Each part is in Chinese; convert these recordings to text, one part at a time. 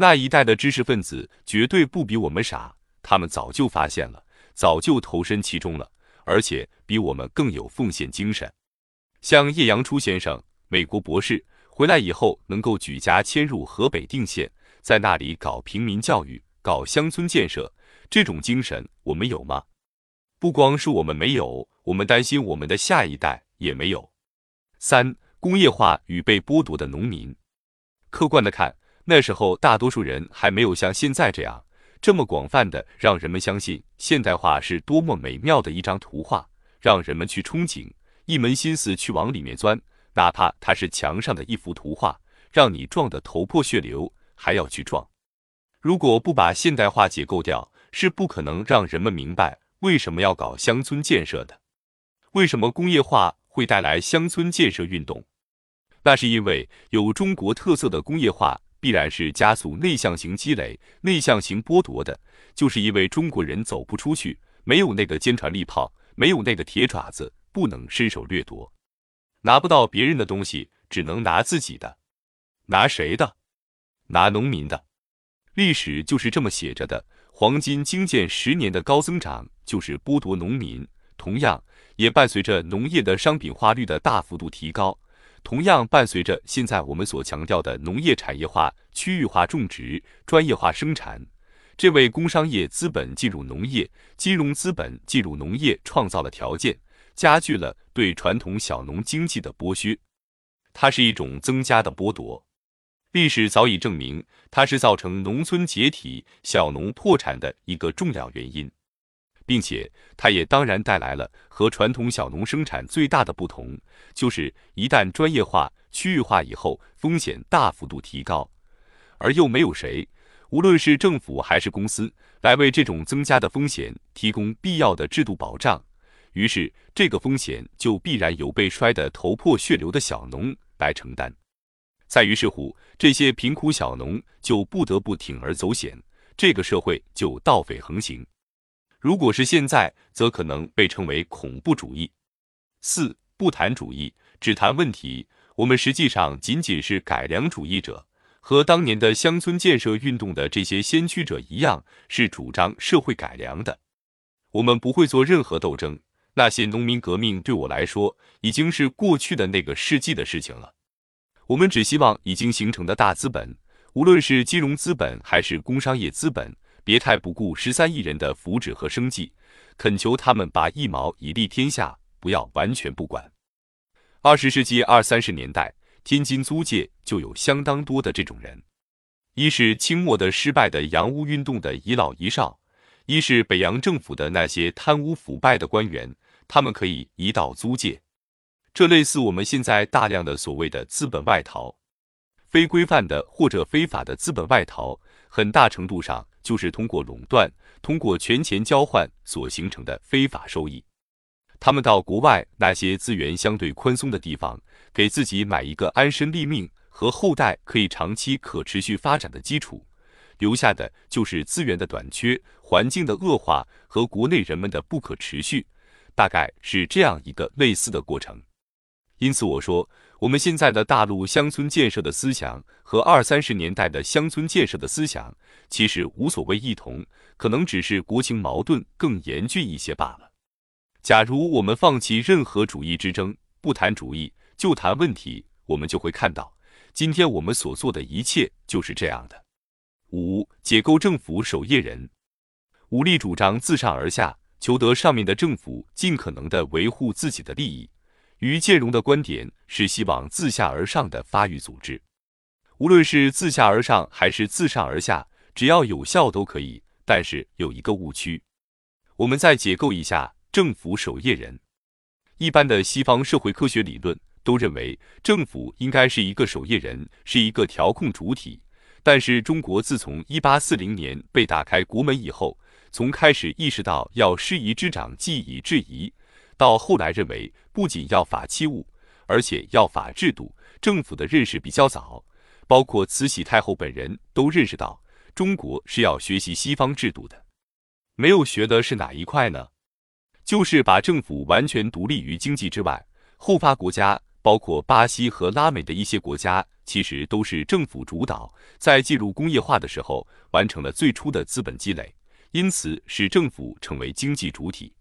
那一代的知识分子绝对不比我们傻，他们早就发现了，早就投身其中了，而且比我们更有奉献精神。像叶阳初先生，美国博士回来以后，能够举家迁入河北定县，在那里搞平民教育、搞乡村建设，这种精神我们有吗？不光是我们没有，我们担心我们的下一代也没有。三、工业化与被剥夺的农民。客观的看，那时候大多数人还没有像现在这样这么广泛的让人们相信现代化是多么美妙的一张图画，让人们去憧憬。一门心思去往里面钻，哪怕它是墙上的一幅图画，让你撞得头破血流，还要去撞。如果不把现代化解构掉，是不可能让人们明白为什么要搞乡村建设的。为什么工业化会带来乡村建设运动？那是因为有中国特色的工业化必然是加速内向型积累、内向型剥夺的，就是因为中国人走不出去，没有那个坚船利炮，没有那个铁爪子。不能伸手掠夺，拿不到别人的东西，只能拿自己的。拿谁的？拿农民的。历史就是这么写着的。黄金经建十年的高增长，就是剥夺农民，同样也伴随着农业的商品化率的大幅度提高，同样伴随着现在我们所强调的农业产业化、区域化种植、专业化生产，这为工商业资本进入农业、金融资本进入农业创造了条件。加剧了对传统小农经济的剥削，它是一种增加的剥夺。历史早已证明，它是造成农村解体、小农破产的一个重要原因，并且它也当然带来了和传统小农生产最大的不同，就是一旦专业化、区域化以后，风险大幅度提高，而又没有谁，无论是政府还是公司，来为这种增加的风险提供必要的制度保障。于是，这个风险就必然由被摔得头破血流的小农来承担。再于是乎，这些贫苦小农就不得不铤而走险，这个社会就盗匪横行。如果是现在，则可能被称为恐怖主义。四不谈主义，只谈问题。我们实际上仅仅是改良主义者，和当年的乡村建设运动的这些先驱者一样，是主张社会改良的。我们不会做任何斗争。那些农民革命对我来说已经是过去的那个世纪的事情了。我们只希望已经形成的大资本，无论是金融资本还是工商业资本，别太不顾十三亿人的福祉和生计，恳求他们把一毛以利天下，不要完全不管。二十世纪二三十年代，天津租界就有相当多的这种人：一是清末的失败的洋务运动的遗老遗少。一是北洋政府的那些贪污腐败的官员，他们可以移到租界，这类似我们现在大量的所谓的资本外逃，非规范的或者非法的资本外逃，很大程度上就是通过垄断、通过权钱交换所形成的非法收益。他们到国外那些资源相对宽松的地方，给自己买一个安身立命和后代可以长期可持续发展的基础。留下的就是资源的短缺、环境的恶化和国内人们的不可持续，大概是这样一个类似的过程。因此，我说我们现在的大陆乡村建设的思想和二三十年代的乡村建设的思想其实无所谓异同，可能只是国情矛盾更严峻一些罢了。假如我们放弃任何主义之争，不谈主义，就谈问题，我们就会看到，今天我们所做的一切就是这样的。五解构政府守夜人，武力主张自上而下，求得上面的政府尽可能的维护自己的利益。于建荣的观点是希望自下而上的发育组织，无论是自下而上还是自上而下，只要有效都可以。但是有一个误区，我们再解构一下政府守夜人。一般的西方社会科学理论都认为，政府应该是一个守夜人，是一个调控主体。但是中国自从一八四零年被打开国门以后，从开始意识到要师夷之长技以制夷，到后来认为不仅要法器物，而且要法制度，政府的认识比较早，包括慈禧太后本人都认识到中国是要学习西方制度的。没有学的是哪一块呢？就是把政府完全独立于经济之外。后发国家，包括巴西和拉美的一些国家。其实都是政府主导，在进入工业化的时候完成了最初的资本积累，因此使政府成为经济主体。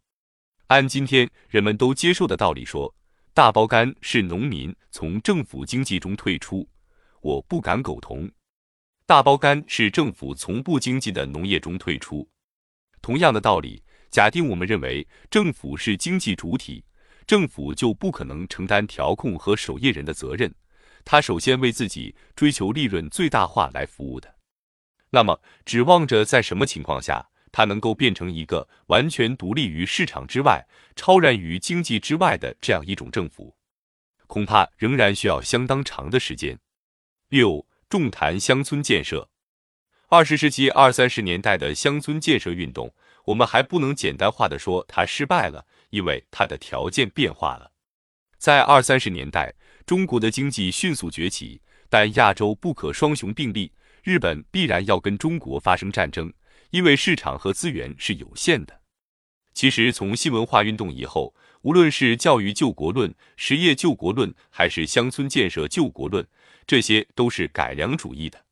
按今天人们都接受的道理说，大包干是农民从政府经济中退出，我不敢苟同。大包干是政府从不经济的农业中退出。同样的道理，假定我们认为政府是经济主体，政府就不可能承担调控和守夜人的责任。他首先为自己追求利润最大化来服务的。那么，指望着在什么情况下，它能够变成一个完全独立于市场之外、超然于经济之外的这样一种政府，恐怕仍然需要相当长的时间。六，重谈乡村建设。二十世纪二三十年代的乡村建设运动，我们还不能简单化的说它失败了，因为它的条件变化了。在二三十年代，中国的经济迅速崛起，但亚洲不可双雄并立，日本必然要跟中国发生战争，因为市场和资源是有限的。其实，从新文化运动以后，无论是教育救国论、实业救国论，还是乡村建设救国论，这些都是改良主义的。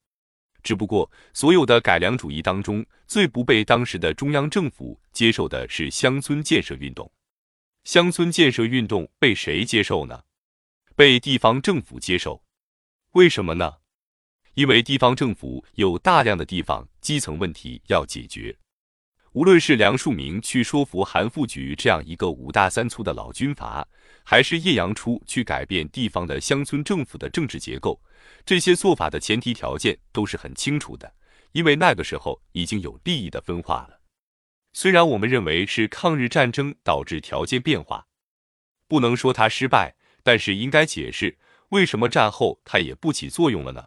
只不过，所有的改良主义当中，最不被当时的中央政府接受的是乡村建设运动。乡村建设运动被谁接受呢？被地方政府接受。为什么呢？因为地方政府有大量的地方基层问题要解决。无论是梁漱溟去说服韩复榘这样一个五大三粗的老军阀，还是叶阳初去改变地方的乡村政府的政治结构。这些做法的前提条件都是很清楚的，因为那个时候已经有利益的分化了。虽然我们认为是抗日战争导致条件变化，不能说它失败，但是应该解释为什么战后它也不起作用了呢？